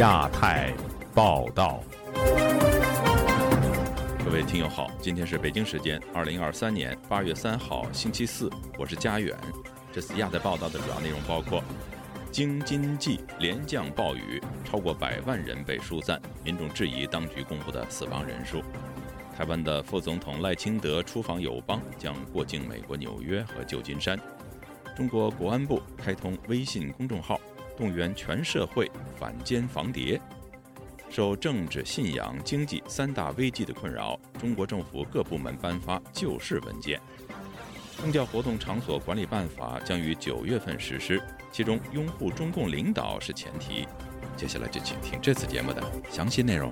亚太报道。各位听友好，今天是北京时间二零二三年八月三号星期四，我是佳远。这次亚太报道的主要内容包括：京津冀连降暴雨，超过百万人被疏散，民众质疑当局公布的死亡人数。台湾的副总统赖清德出访友邦，将过境美国纽约和旧金山。中国国安部开通微信公众号，动员全社会反间防谍。受政治、信仰、经济三大危机的困扰，中国政府各部门颁发救市文件。宗教活动场所管理办法将于九月份实施，其中拥护中共领导是前提。接下来就请听这次节目的详细内容。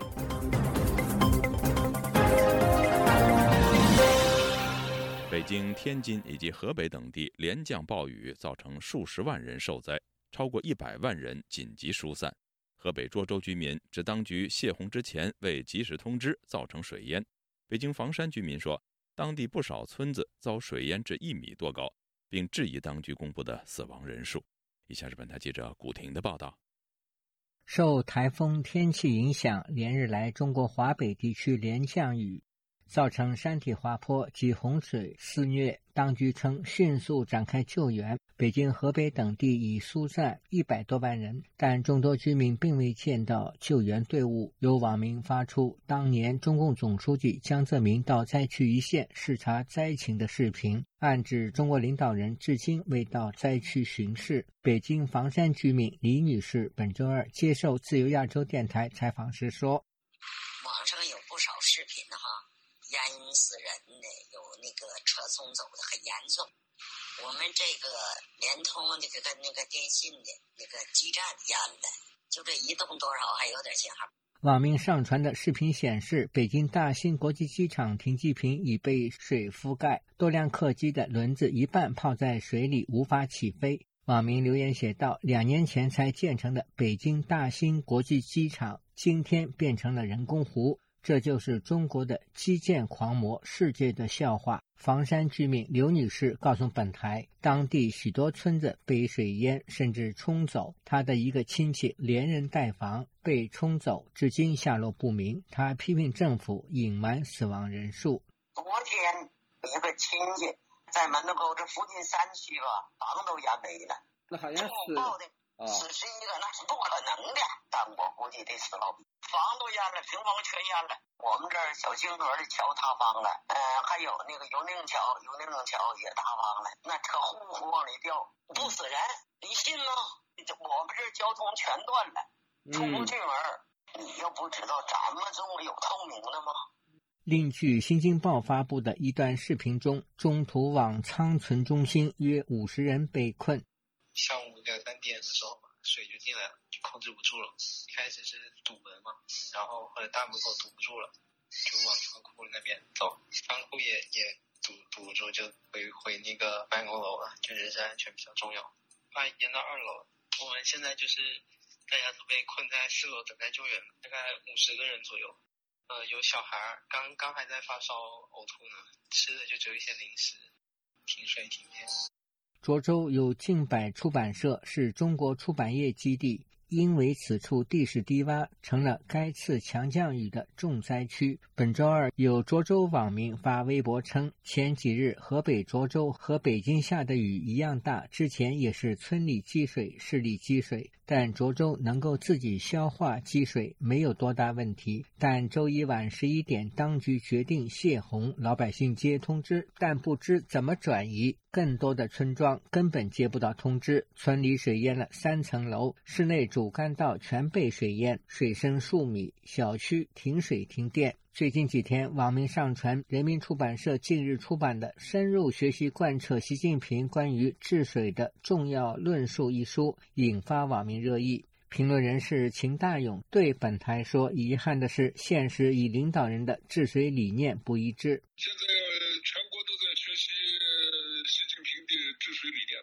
北京、天津以及河北等地连降暴雨，造成数十万人受灾，超过一百万人紧急疏散。河北涿州居民指当局泄洪之前未及时通知，造成水淹。北京房山居民说，当地不少村子遭水淹至一米多高，并质疑当局公布的死亡人数。以下是本台记者古婷的报道。受台风天气影响，连日来中国华北地区连降雨。造成山体滑坡及洪水肆虐，当局称迅速展开救援。北京、河北等地已疏散一百多万人，但众多居民并未见到救援队伍。有网民发出当年中共总书记江泽民到灾区一线视察灾情的视频，暗指中国领导人至今未到灾区巡视。北京房山居民李女士本周二接受自由亚洲电台采访时说：“网上有不少视频哈。”淹死人的，有那个车冲走的很严重。我们这个联通那个跟那个电信的那个基站淹了，就这移动多少还有点信号。网民上传的视频显示，北京大兴国际机场停机坪已被水覆盖，多辆客机的轮子一半泡在水里，无法起飞。网民留言写道：“两年前才建成的北京大兴国际机场，今天变成了人工湖。”这就是中国的基建狂魔，世界的笑话。房山居民刘女士告诉本台，当地许多村子被水淹，甚至冲走。她的一个亲戚连人带房被冲走，至今下落不明。她批评政府隐瞒死亡人数。昨天一个亲戚在门头沟这附近山区吧，房都淹没了。那好像是死十一个，那是不可能的。但我估计得死老多。房都淹了，平房全淹了。我们这儿小清河的桥塌方了，呃，还有那个油宁桥，油宁桥也塌方了，那车呼呼往里掉，不死人，你信吗？我们这儿交通全断了，出不去门。你又不知道咱们中国有透明的吗？另据《新京报》发布的一段视频中，中途往仓存中心约五十人被困。下午两三点的时候，水就进来了。就控制不住了，一开始是堵门嘛，然后后来大门口堵不住了，就往仓库那边走，仓库也也堵堵不住，就回回那个办公楼了，就人身安全比较重要，怕淹到二楼。我们现在就是大家都被困在四楼等待救援，大概五十个人左右，呃，有小孩儿刚刚还在发烧呕吐呢，吃的就只有一些零食，停水停电。涿州有近百出版社，是中国出版业基地。因为此处地势低洼，成了该次强降雨的重灾区。本周二，有涿州网民发微博称，前几日河北涿州和北京下的雨一样大，之前也是村里积水，市里积水，但涿州能够自己消化积水，没有多大问题。但周一晚十一点，当局决定泄洪，老百姓接通知，但不知怎么转移。更多的村庄根本接不到通知，村里水淹了三层楼，室内主干道全被水淹，水深数米，小区停水停电。最近几天，网民上传人民出版社近日出版的《深入学习贯彻习近平关于治水的重要论述》一书，引发网民热议。评论人士秦大勇对本台说：“遗憾的是，现实与领导人的治水理念不一致”全国都在学习。习近平的治水理念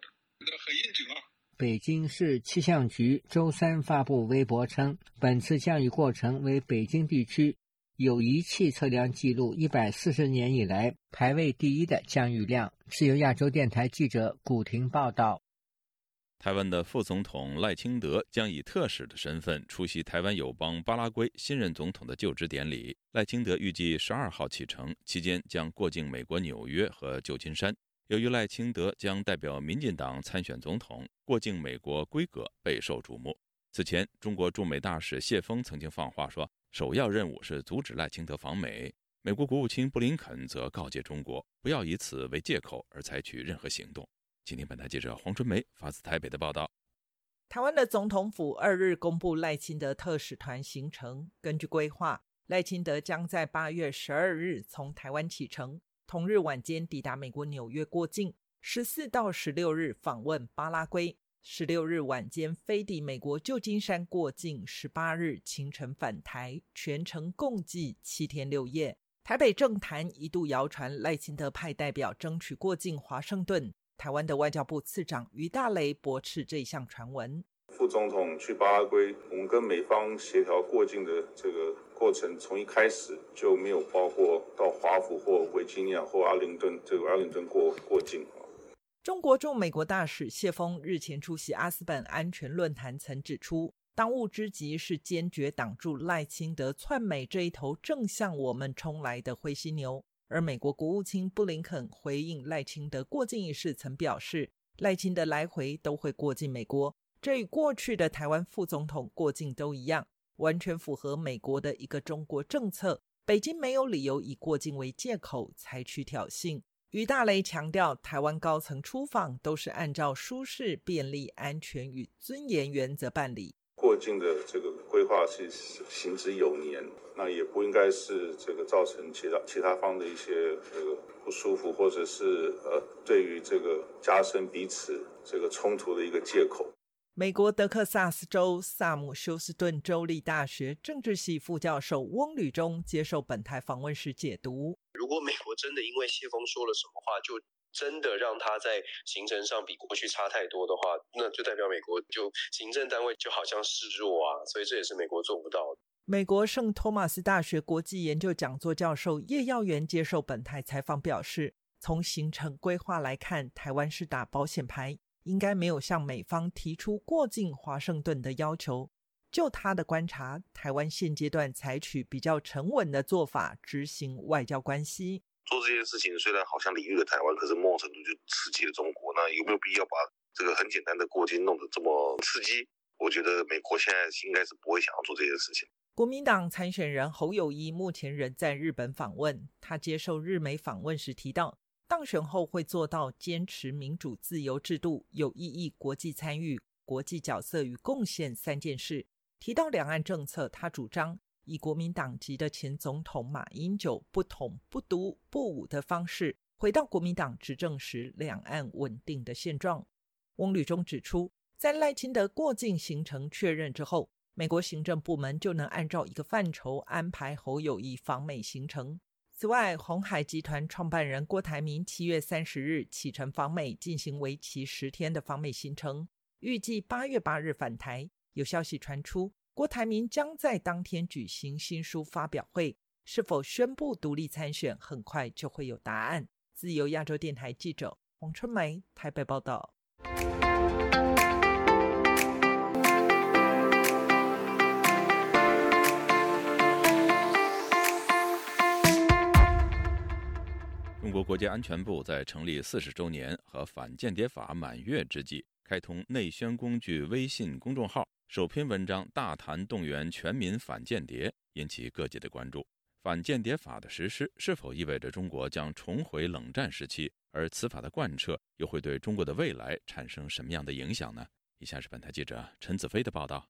北京市气象局周三发布微博称，本次降雨过程为北京地区有仪器测量记录一百四十年以来排位第一的降雨量。自由亚洲电台记者古婷报道。台湾的副总统赖清德将以特使的身份出席台湾友邦巴拉圭新任总统的就职典礼。赖清德预计十二号启程，期间将过境美国纽约和旧金山。由于赖清德将代表民进党参选总统，过境美国规格备受瞩目。此前，中国驻美大使谢锋曾经放话说，首要任务是阻止赖清德访美。美国国务卿布林肯则告诫中国，不要以此为借口而采取任何行动。今天，本台记者黄春梅发自台北的报道：台湾的总统府二日公布赖清德特使团行程。根据规划，赖清德将在八月十二日从台湾启程，同日晚间抵达美国纽约过境，十四到十六日访问巴拉圭，十六日晚间飞抵美国旧金山过境，十八日清晨返台，全程共计七天六夜。台北政坛一度谣传赖清德派代表争取过境华盛顿。台湾的外交部次长于大雷驳斥这项传闻。副总统去巴拉圭，我们跟美方协调过境的这个过程，从一开始就没有包括到华府或维吉尼亚或阿灵顿这个阿灵顿过过境。中国驻美国大使谢锋日前出席阿斯本安全论坛，曾指出，当务之急是坚决挡住赖清德窜美这一头正向我们冲来的灰犀牛。而美国国务卿布林肯回应赖清德过境一事，曾表示，赖清德来回都会过境美国，这与过去的台湾副总统过境都一样，完全符合美国的一个中国政策。北京没有理由以过境为借口采取挑衅。于大雷强调，台湾高层出访都是按照舒适、便利、安全与尊严原则办理。过境的这个规划是行之有年，那也不应该是这个造成其他其他方的一些这个不舒服，或者是呃对于这个加深彼此这个冲突的一个借口。美国德克萨斯州萨姆休斯顿州立大学政治系副教授翁吕中接受本台访问时解读：如果美国真的因为谢峰说了什么话就。真的让他在行程上比过去差太多的话，那就代表美国就行政单位就好像示弱啊，所以这也是美国做不到的。美国圣托马斯大学国际研究讲座教授叶耀元接受本台采访表示，从行程规划来看，台湾是打保险牌，应该没有向美方提出过境华盛顿的要求。就他的观察，台湾现阶段采取比较沉稳的做法，执行外交关系。做这件事情虽然好像礼遇了台湾，可是某种程度就刺激了中国。那有没有必要把这个很简单的过境弄得这么刺激？我觉得美国现在应该是不会想要做这件事情。国民党参选人侯友谊目前仍在日本访问。他接受日媒访问时提到，当选后会做到坚持民主自由制度、有意义国际参与、国际角色与贡献三件事。提到两岸政策，他主张。以国民党籍的前总统马英九不统、不独、不武的方式，回到国民党执政时两岸稳定的现状。翁履中指出，在赖清德过境行程确认之后，美国行政部门就能按照一个范畴安排侯友谊访美行程。此外，红海集团创办人郭台铭七月三十日启程访美，进行为期十天的访美行程，预计八月八日返台。有消息传出。郭台铭将在当天举行新书发表会，是否宣布独立参选，很快就会有答案。自由亚洲电台记者黄春梅台北报道。国国家安全部在成立四十周年和反间谍法满月之际，开通内宣工具微信公众号。首篇文章大谈动员全民反间谍，引起各界的关注。反间谍法的实施是否意味着中国将重回冷战时期？而此法的贯彻又会对中国的未来产生什么样的影响呢？以下是本台记者陈子飞的报道。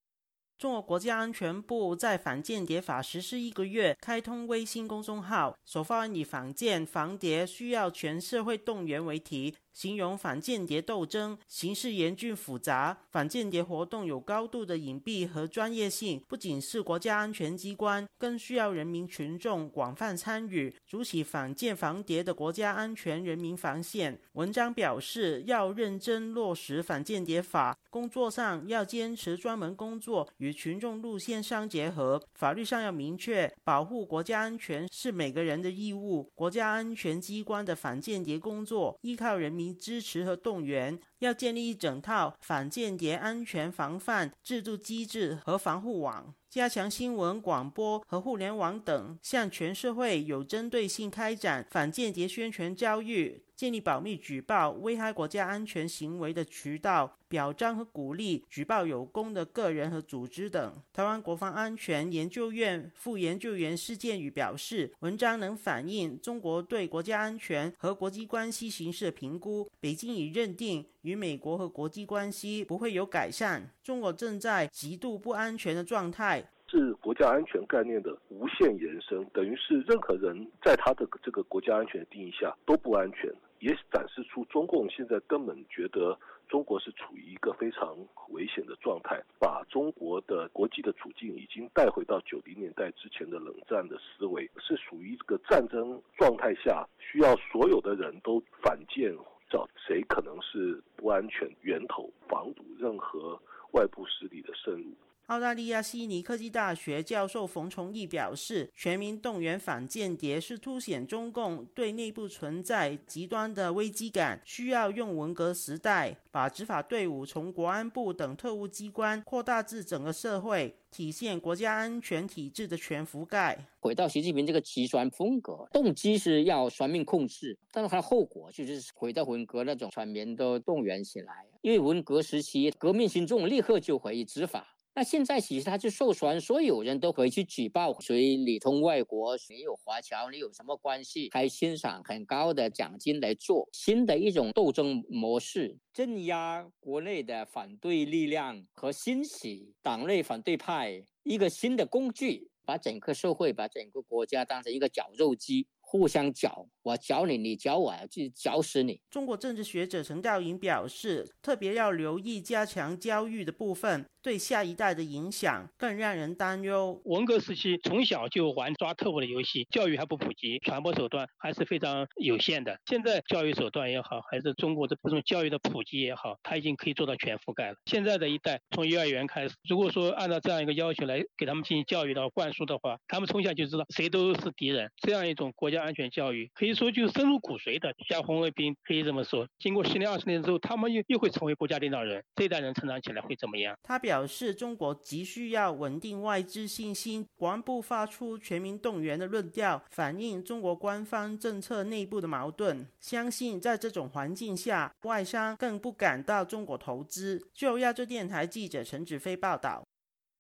中国国家安全部在反间谍法实施一个月，开通微信公众号，首发以“反间防谍需要全社会动员”为题。形容反间谍斗争形势严峻复杂，反间谍活动有高度的隐蔽和专业性，不仅是国家安全机关，更需要人民群众广泛参与，筑起反间防谍的国家安全人民防线。文章表示，要认真落实反间谍法，工作上要坚持专门工作与与群众路线相结合。法律上要明确，保护国家安全是每个人的义务。国家安全机关的反间谍工作依靠人民支持和动员，要建立一整套反间谍安全防范制度机制和防护网。加强新闻广播和互联网等，向全社会有针对性开展反间谍宣传教育，建立保密举报危害国家安全行为的渠道，表彰和鼓励举报有功的个人和组织等。台湾国防安全研究院副研究员施建宇表示，文章能反映中国对国家安全和国际关系形势的评估。北京已认定与美国和国际关系不会有改善，中国正在极度不安全的状态。是国家安全概念的无限延伸，等于是任何人在他的这个国家安全定义下都不安全，也展示出中共现在根本觉得中国是处于一个非常危险的状态，把中国的国际的处境已经带回到九零年代之前的冷战的思维，是属于一个战争状态下，需要所有的人都反舰，找谁可能是不安全源头，防堵任何外部势力的渗入。澳大利亚悉尼科技大学教授冯崇义表示，全民动员反间谍是凸显中共对内部存在极端的危机感，需要用文革时代把执法队伍从国安部等特务机关扩大至整个社会，体现国家安全体制的全覆盖。回到习近平这个极端风格，动机是要全面控制，但是它的后果就是回到文革那种全民都动员起来，因为文革时期革命群众立刻就回执法。那现在其实他就授权，所有人都可以去举报，所以里通外国，谁有华侨，你有什么关系，还欣赏很高的奖金来做新的一种斗争模式，镇压国内的反对力量和兴起党内反对派一个新的工具，把整个社会、把整个国家当成一个绞肉机。互相搅，我搅你，你搅我，就搅死你。中国政治学者陈道颖表示，特别要留意加强教育的部分，对下一代的影响更让人担忧。文革时期从小就玩抓特务的游戏，教育还不普及，传播手段还是非常有限的。现在教育手段也好，还是中国的这种教育的普及也好，它已经可以做到全覆盖了。现在的一代从幼儿园开始，如果说按照这样一个要求来给他们进行教育的灌输的话，他们从小就知道谁都是敌人。这样一种国家。安全教育可以说就深入骨髓的，像红卫兵可以这么说。经过十年二十年之后，他们又又会成为国家领导人。这一代人成长起来会怎么样？他表示，中国急需要稳定外资信心。国安部发出全民动员的论调，反映中国官方政策内部的矛盾。相信在这种环境下，外商更不敢到中国投资。就亚洲电台记者陈子飞报道。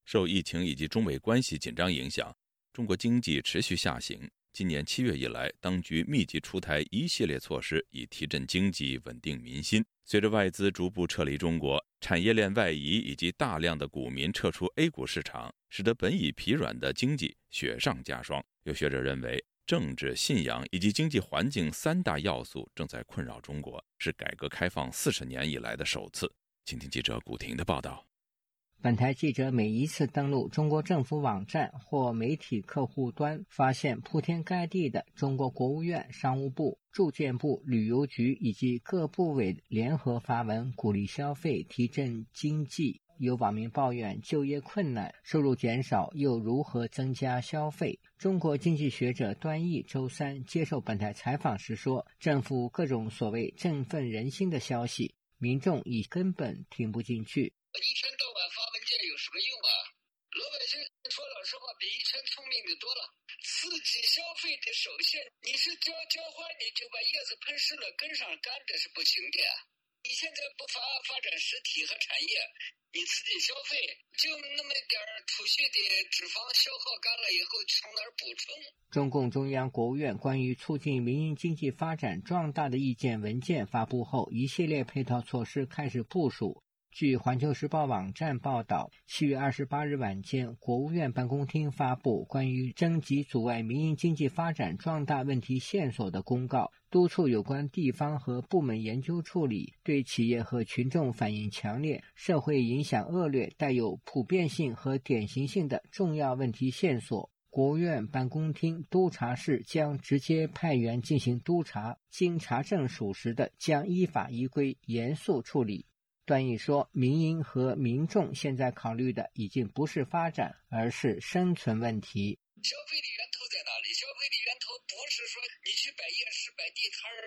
受疫情以及中美关系紧张影响，中国经济持续下行。今年七月以来，当局密集出台一系列措施，以提振经济、稳定民心。随着外资逐步撤离中国，产业链外移以及大量的股民撤出 A 股市场，使得本已疲软的经济雪上加霜。有学者认为，政治、信仰以及经济环境三大要素正在困扰中国，是改革开放四十年以来的首次。请听记者古婷的报道。本台记者每一次登录中国政府网站或媒体客户端，发现铺天盖地的中国国务院、商务部、住建部、旅游局以及各部委联合发文鼓励消费、提振经济。有网民抱怨就业困难、收入减少，又如何增加消费？中国经济学者段毅周三接受本台采访时说：“政府各种所谓振奋人心的消息，民众已根本听不进去。”一天到晚发文件有什么用啊？老百姓说老实话，比以前聪明的多了。刺激消费的首先，你是浇浇花你就把叶子喷湿了，根上干着是不行的。你现在不发发展实体和产业，你刺激消费，就那么点储蓄的脂肪消耗干了以后，从哪儿补充？中共中央、国务院关于促进民营经济发展壮大的意见文件发布后，一系列配套措施开始部署。据环球时报网站报道，七月二十八日晚间，国务院办公厅发布关于征集阻碍民营经济发展壮大问题线索的公告，督促有关地方和部门研究处理对企业和群众反映强烈、社会影响恶劣、带有普遍性和典型性的重要问题线索。国务院办公厅督查室将直接派员进行督查，经查证属实的，将依法依规严肃处理。段毅说，民营和民众现在考虑的已经不是发展，而是生存问题。消费的源头在哪里？消费的源头不是说你去摆夜市、摆地摊儿，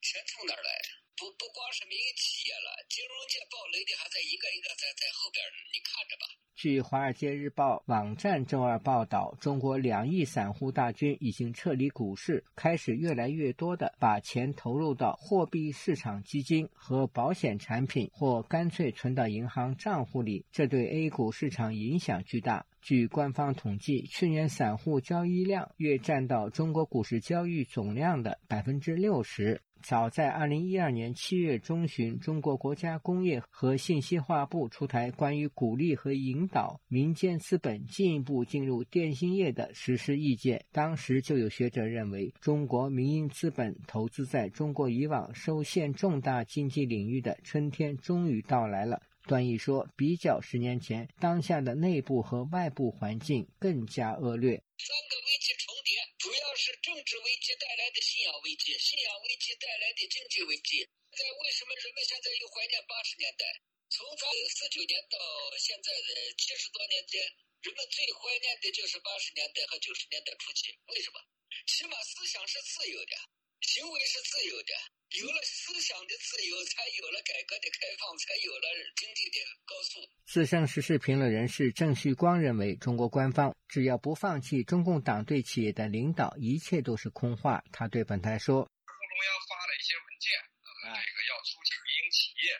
钱从哪儿来？不不光是民营企业了，金融界暴雷的还在一个一个在在后边呢，你看着吧。据《华尔街日报》网站周二报道，中国两亿散户大军已经撤离股市，开始越来越多的把钱投入到货币市场基金和保险产品，或干脆存到银行账户里。这对 A 股市场影响巨大。据官方统计，去年散户交易量约占到中国股市交易总量的百分之六十。早在二零一二年七月中旬，中国国家工业和信息化部出台关于鼓励和引导民间资本进一步进入电信业的实施意见。当时就有学者认为，中国民营资本投资在中国以往受限重大经济领域的春天终于到来了。段毅说，比较十年前，当下的内部和外部环境更加恶劣。三个危机重叠，主要是政治危机带来的信仰危机，信仰危机带来的经济危机。现在为什么人们现在又怀念八十年代？从咱四九年到现在的七十多年间，人们最怀念的就是八十年代和九十年代初期。为什么？起码思想是自由的，行为是自由的。有了思想的自由，才有了改革的开放，才有了经济的高速。资深时事评论人士郑旭光认为，中国官方只要不放弃中共党对企业的领导，一切都是空话。他对本台说：“中共中央发了一些文件，这个要促进民营企业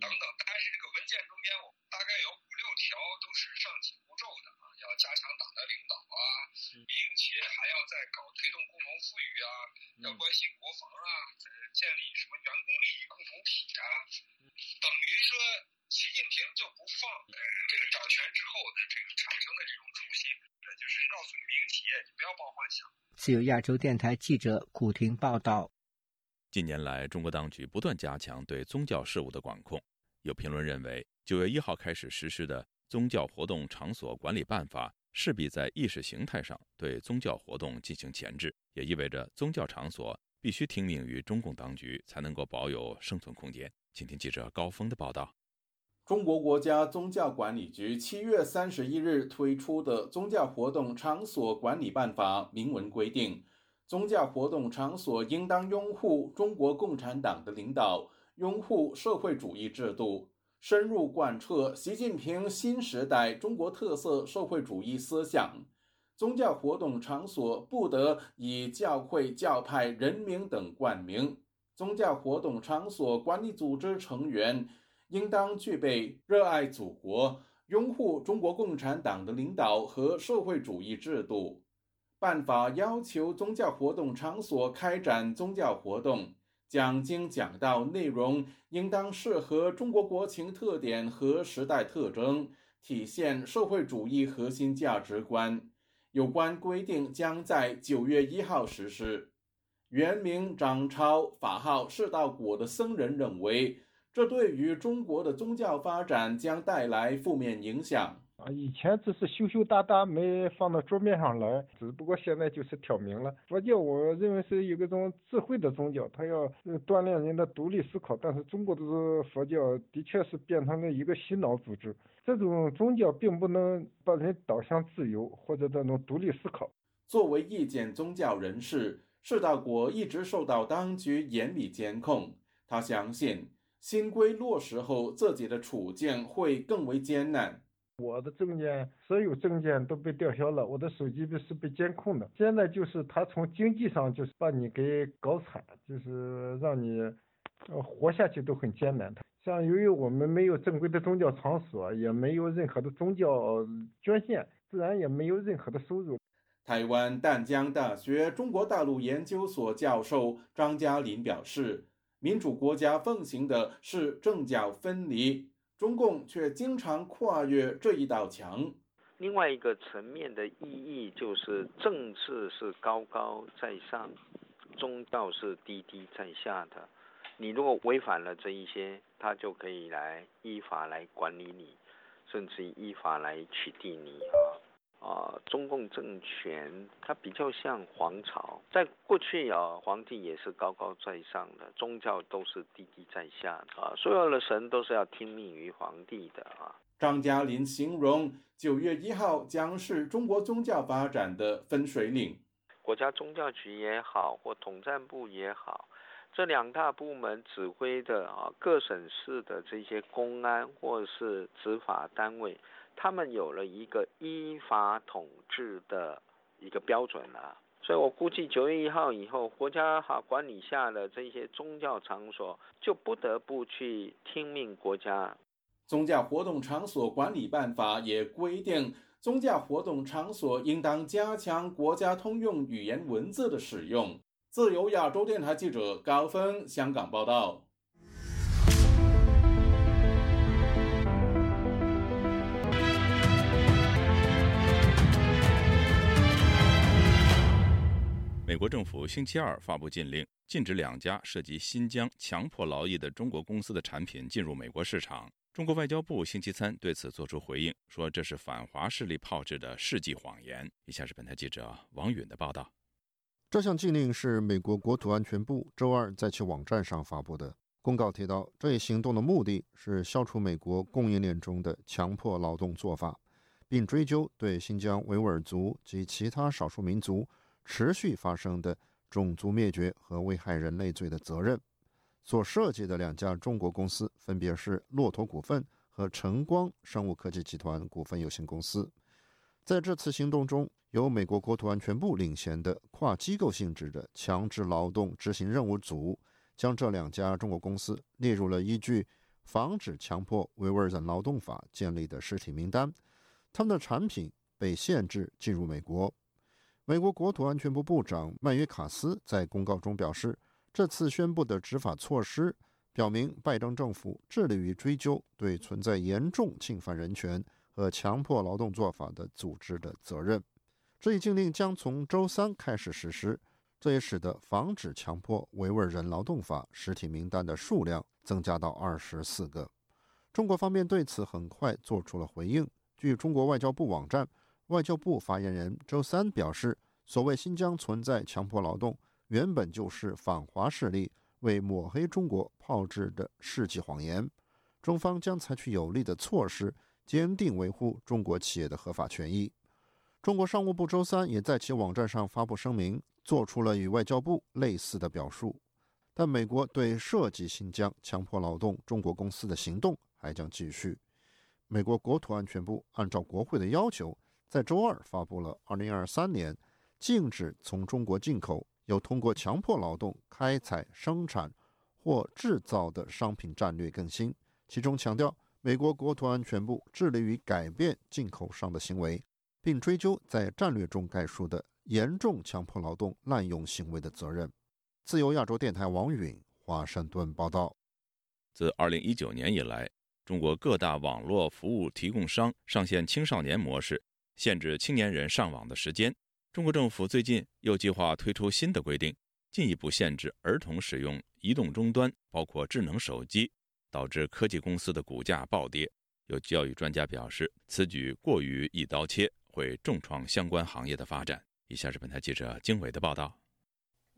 等等，但是这个文件中间，大概有五六条都是加强党的领导啊，民营企业还要再搞推动共同富裕啊，要关心国防啊。”建立什么员工利益共同体啊？等于说，习近平就不放这个掌权之后的这个产生的这种初心，就是告诉民营企业，你不要抱幻想。自由亚洲电台记者古婷报道。近年来，中国当局不断加强对宗教事务的管控。有评论认为，九月一号开始实施的《宗教活动场所管理办法》势必在意识形态上对宗教活动进行钳制，也意味着宗教场所。必须听命于中共当局，才能够保有生存空间。请听记者高峰的报道。中国国家宗教管理局七月三十一日推出的《宗教活动场所管理办法》明文规定，宗教活动场所应当拥护中国共产党的领导，拥护社会主义制度，深入贯彻习近平新时代中国特色社会主义思想。宗教活动场所不得以教会、教派、人名等冠名。宗教活动场所管理组织成员应当具备热爱祖国、拥护中国共产党的领导和社会主义制度。办法要求宗教活动场所开展宗教活动，讲经讲道内容应当适合中国国情特点和时代特征，体现社会主义核心价值观。有关规定将在九月一号实施。原名张超、法号释道果的僧人认为，这对于中国的宗教发展将带来负面影响。啊，以前只是羞羞答答，没放到桌面上来，只不过现在就是挑明了。佛教我认为是有一种智慧的宗教，它要锻炼人的独立思考。但是中国的佛教的确是变成了一个洗脑组织。这种宗教并不能把人导向自由或者那种独立思考。作为意见宗教人士，释道国一直受到当局严密监控。他相信新规落实后，自己的处境会更为艰难。我的证件，所有证件都被吊销了，我的手机是被监控的。现在就是他从经济上就是把你给搞惨，就是让你呃活下去都很艰难。像由于我们没有正规的宗教场所，也没有任何的宗教捐献，自然也没有任何的收入。台湾淡江大学中国大陆研究所教授张嘉林表示，民主国家奉行的是政教分离，中共却经常跨越这一道墙。另外一个层面的意义就是，政治是高高在上，宗教是低低在下的。你如果违反了这一些，他就可以来依法来管理你，甚至依法来取缔你。啊，中共政权它比较像皇朝，在过去啊，皇帝也是高高在上的，宗教都是低低在下的啊，所有的神都是要听命于皇帝的啊。张嘉林形容九月一号将是中国宗教发展的分水岭。国家宗教局也好，或统战部也好，这两大部门指挥的啊，各省市的这些公安或是执法单位。他们有了一个依法统治的一个标准了，所以我估计九月一号以后，国家哈管理下的这些宗教场所就不得不去听命国家。宗教活动场所管理办法也规定，宗教活动场所应当加强国家通用语言文字的使用。自由亚洲电台记者高峰香港报道。美国政府星期二发布禁令，禁止两家涉及新疆强迫劳役的中国公司的产品进入美国市场。中国外交部星期三对此作出回应，说这是反华势力炮制的世纪谎言。以下是本台记者王允的报道。这项禁令是美国国土安全部周二在其网站上发布的公告提到，这一行动的目的是消除美国供应链中的强迫劳动做法，并追究对新疆维吾尔族及其他少数民族。持续发生的种族灭绝和危害人类罪的责任，所涉及的两家中国公司分别是骆驼股份和晨光生物科技集团股份有限公司。在这次行动中，由美国国土安全部领衔的跨机构性质的强制劳动执行任务组，将这两家中国公司列入了依据《防止强迫维吾尔人劳动法》建立的实体名单，他们的产品被限制进入美国。美国国土安全部部长曼约卡斯在公告中表示，这次宣布的执法措施表明，拜登政府致力于追究对存在严重侵犯人权和强迫劳动做法的组织的责任。这一禁令将从周三开始实施，这也使得防止强迫维吾尔人劳动法实体名单的数量增加到二十四个。中国方面对此很快做出了回应。据中国外交部网站。外交部发言人周三表示，所谓新疆存在强迫劳动，原本就是反华势力为抹黑中国炮制的世纪谎言。中方将采取有力的措施，坚定维护中国企业的合法权益。中国商务部周三也在其网站上发布声明，做出了与外交部类似的表述。但美国对涉及新疆强迫劳动中国公司的行动还将继续。美国国土安全部按照国会的要求。在周二发布了2023年禁止从中国进口有通过强迫劳动开采、生产或制造的商品战略更新，其中强调美国国土安全部致力于改变进口商的行为，并追究在战略中概述的严重强迫劳动滥用行为的责任。自由亚洲电台王允华盛顿报道。自2019年以来，中国各大网络服务提供商上线青少年模式。限制青年人上网的时间。中国政府最近又计划推出新的规定，进一步限制儿童使用移动终端，包括智能手机，导致科技公司的股价暴跌。有教育专家表示，此举过于一刀切，会重创相关行业的发展。以下是本台记者经纬的报道。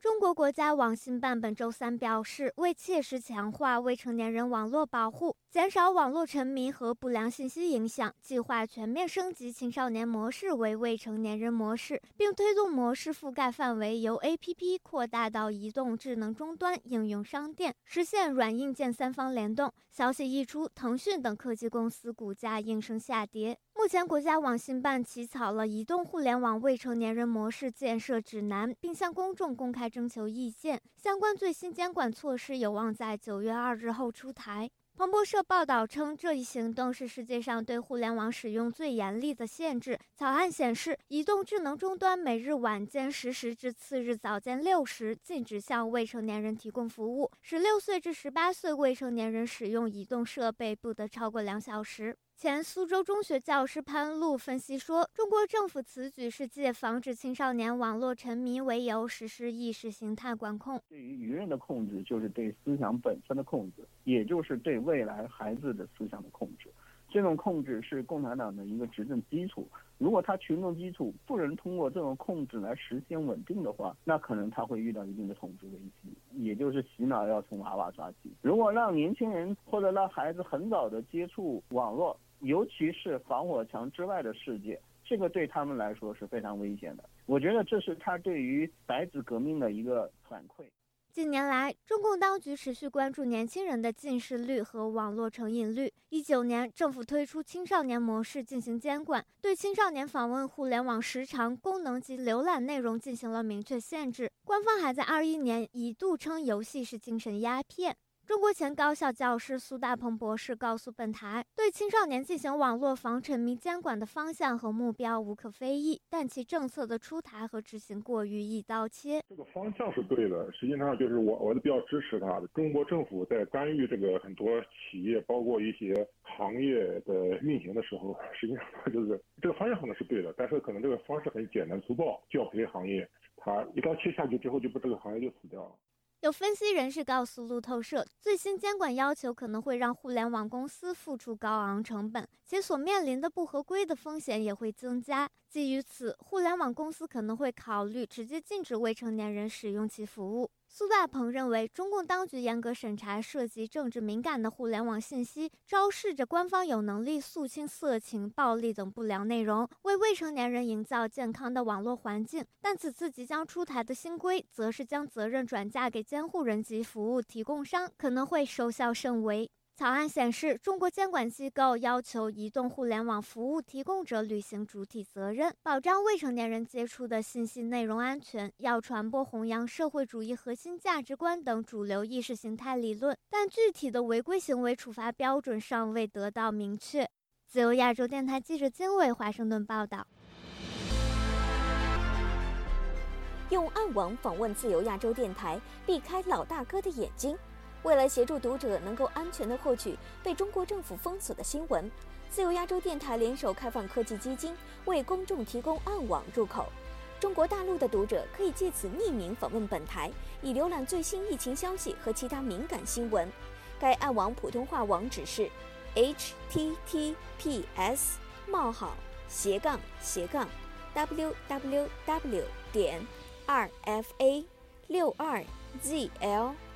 中国国家网信办本周三表示，为切实强化未成年人网络保护，减少网络沉迷和不良信息影响，计划全面升级青少年模式为未成年人模式，并推动模式覆盖范围由 APP 扩大到移动智能终端、应用商店，实现软硬件三方联动。消息一出，腾讯等科技公司股价应声下跌。目前，国家网信办起草了移动互联网未成年人模式建设指南，并向公众公开征求意见。相关最新监管措施有望在九月二日后出台。彭博社报道称，这一行动是世界上对互联网使用最严厉的限制。草案显示，移动智能终端每日晚间十时至次日早间六时禁止向未成年人提供服务。十六岁至十八岁未成年人使用移动设备不得超过两小时。前苏州中学教师潘璐分析说，中国政府此举是借防止青少年网络沉迷为由实施意识形态管控。对于舆论的控制，就是对思想本身的控制，也就是对未来孩子的思想的控制。这种控制是共产党的一个执政基础。如果他群众基础不能通过这种控制来实现稳定的话，那可能他会遇到一定的统治危机，也就是洗脑要从娃娃抓起。如果让年轻人或者让孩子很早的接触网络，尤其是防火墙之外的世界，这个对他们来说是非常危险的。我觉得这是他对于白纸革命的一个反馈。近年来，中共当局持续关注年轻人的近视率和网络成瘾率。一九年，政府推出青少年模式进行监管，对青少年访问互联网时长、功能及浏览内容进行了明确限制。官方还在二一年一度称游戏是精神鸦片。中国前高校教师苏大鹏博士告诉本台，对青少年进行网络防沉迷监管的方向和目标无可非议，但其政策的出台和执行过于一刀切。这个方向是对的，实际上就是我我是比较支持他的。中国政府在干预这个很多企业，包括一些行业的运行的时候，实际上就是这个方向可能是对的，但是可能这个方式很简单粗暴，教培行业，他一刀切下去之后，就把这个行业就死掉了。有分析人士告诉路透社，最新监管要求可能会让互联网公司付出高昂成本，且所面临的不合规的风险也会增加。基于此，互联网公司可能会考虑直接禁止未成年人使用其服务。苏大鹏认为，中共当局严格审查涉及政治敏感的互联网信息，昭示着官方有能力肃清色情、暴力等不良内容，为未成年人营造健康的网络环境。但此次即将出台的新规，则是将责任转嫁给监护人及服务提供商，可能会收效甚微。草案显示，中国监管机构要求移动互联网服务提供者履行主体责任，保障未成年人接触的信息内容安全，要传播弘扬社会主义核心价值观等主流意识形态理论。但具体的违规行为处罚标准尚未得到明确。自由亚洲电台记者金伟华盛顿报道。用暗网访问自由亚洲电台，避开老大哥的眼睛。为了协助读者能够安全地获取被中国政府封锁的新闻，自由亚洲电台联手开放科技基金为公众提供暗网入口。中国大陆的读者可以借此匿名访问本台，以浏览最新疫情消息和其他敏感新闻。该暗网普通话网址是 h t t p s 冒号斜杠斜杠 w w w 点 r f a 六二 z l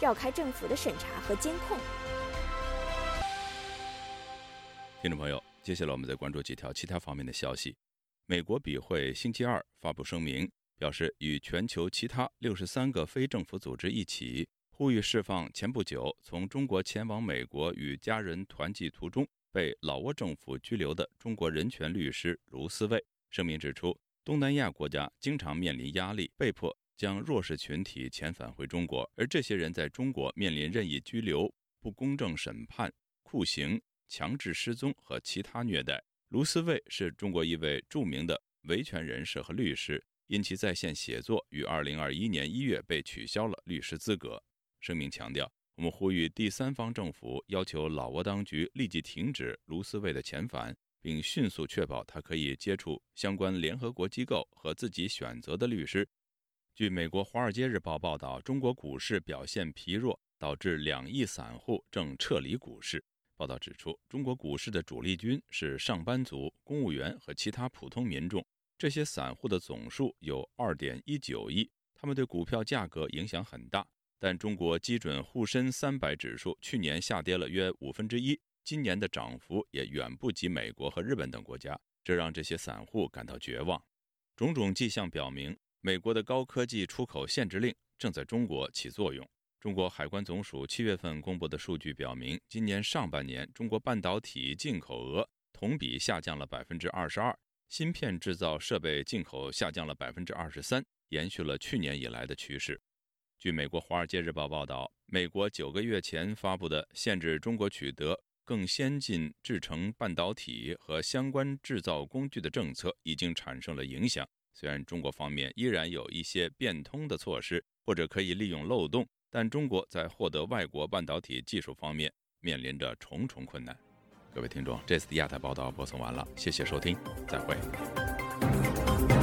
绕开政府的审查和监控。听众朋友，接下来我们再关注几条其他方面的消息。美国笔会星期二发布声明，表示与全球其他六十三个非政府组织一起，呼吁释放前不久从中国前往美国与家人团聚途中被老挝政府拘留的中国人权律师卢思卫。声明指出，东南亚国家经常面临压力，被迫。将弱势群体遣返回中国，而这些人在中国面临任意拘留、不公正审判、酷刑、强制失踪和其他虐待。卢思卫是中国一位著名的维权人士和律师，因其在线写作，于2021年1月被取消了律师资格。声明强调，我们呼吁第三方政府要求老挝当局立即停止卢思卫的遣返，并迅速确保他可以接触相关联合国机构和自己选择的律师。据美国《华尔街日报》报道，中国股市表现疲弱，导致两亿散户正撤离股市。报道指出，中国股市的主力军是上班族、公务员和其他普通民众。这些散户的总数有2.19亿，他们对股票价格影响很大。但中国基准沪深三百指数去年下跌了约五分之一，今年的涨幅也远不及美国和日本等国家，这让这些散户感到绝望。种种迹象表明。美国的高科技出口限制令正在中国起作用。中国海关总署七月份公布的数据表明，今年上半年中国半导体进口额同比下降了百分之二十二，芯片制造设备进口下降了百分之二十三，延续了去年以来的趋势。据美国《华尔街日报》报道，美国九个月前发布的限制中国取得更先进制成半导体和相关制造工具的政策已经产生了影响。虽然中国方面依然有一些变通的措施，或者可以利用漏洞，但中国在获得外国半导体技术方面面临着重重困难。各位听众，这次的亚太报道播送完了，谢谢收听，再会。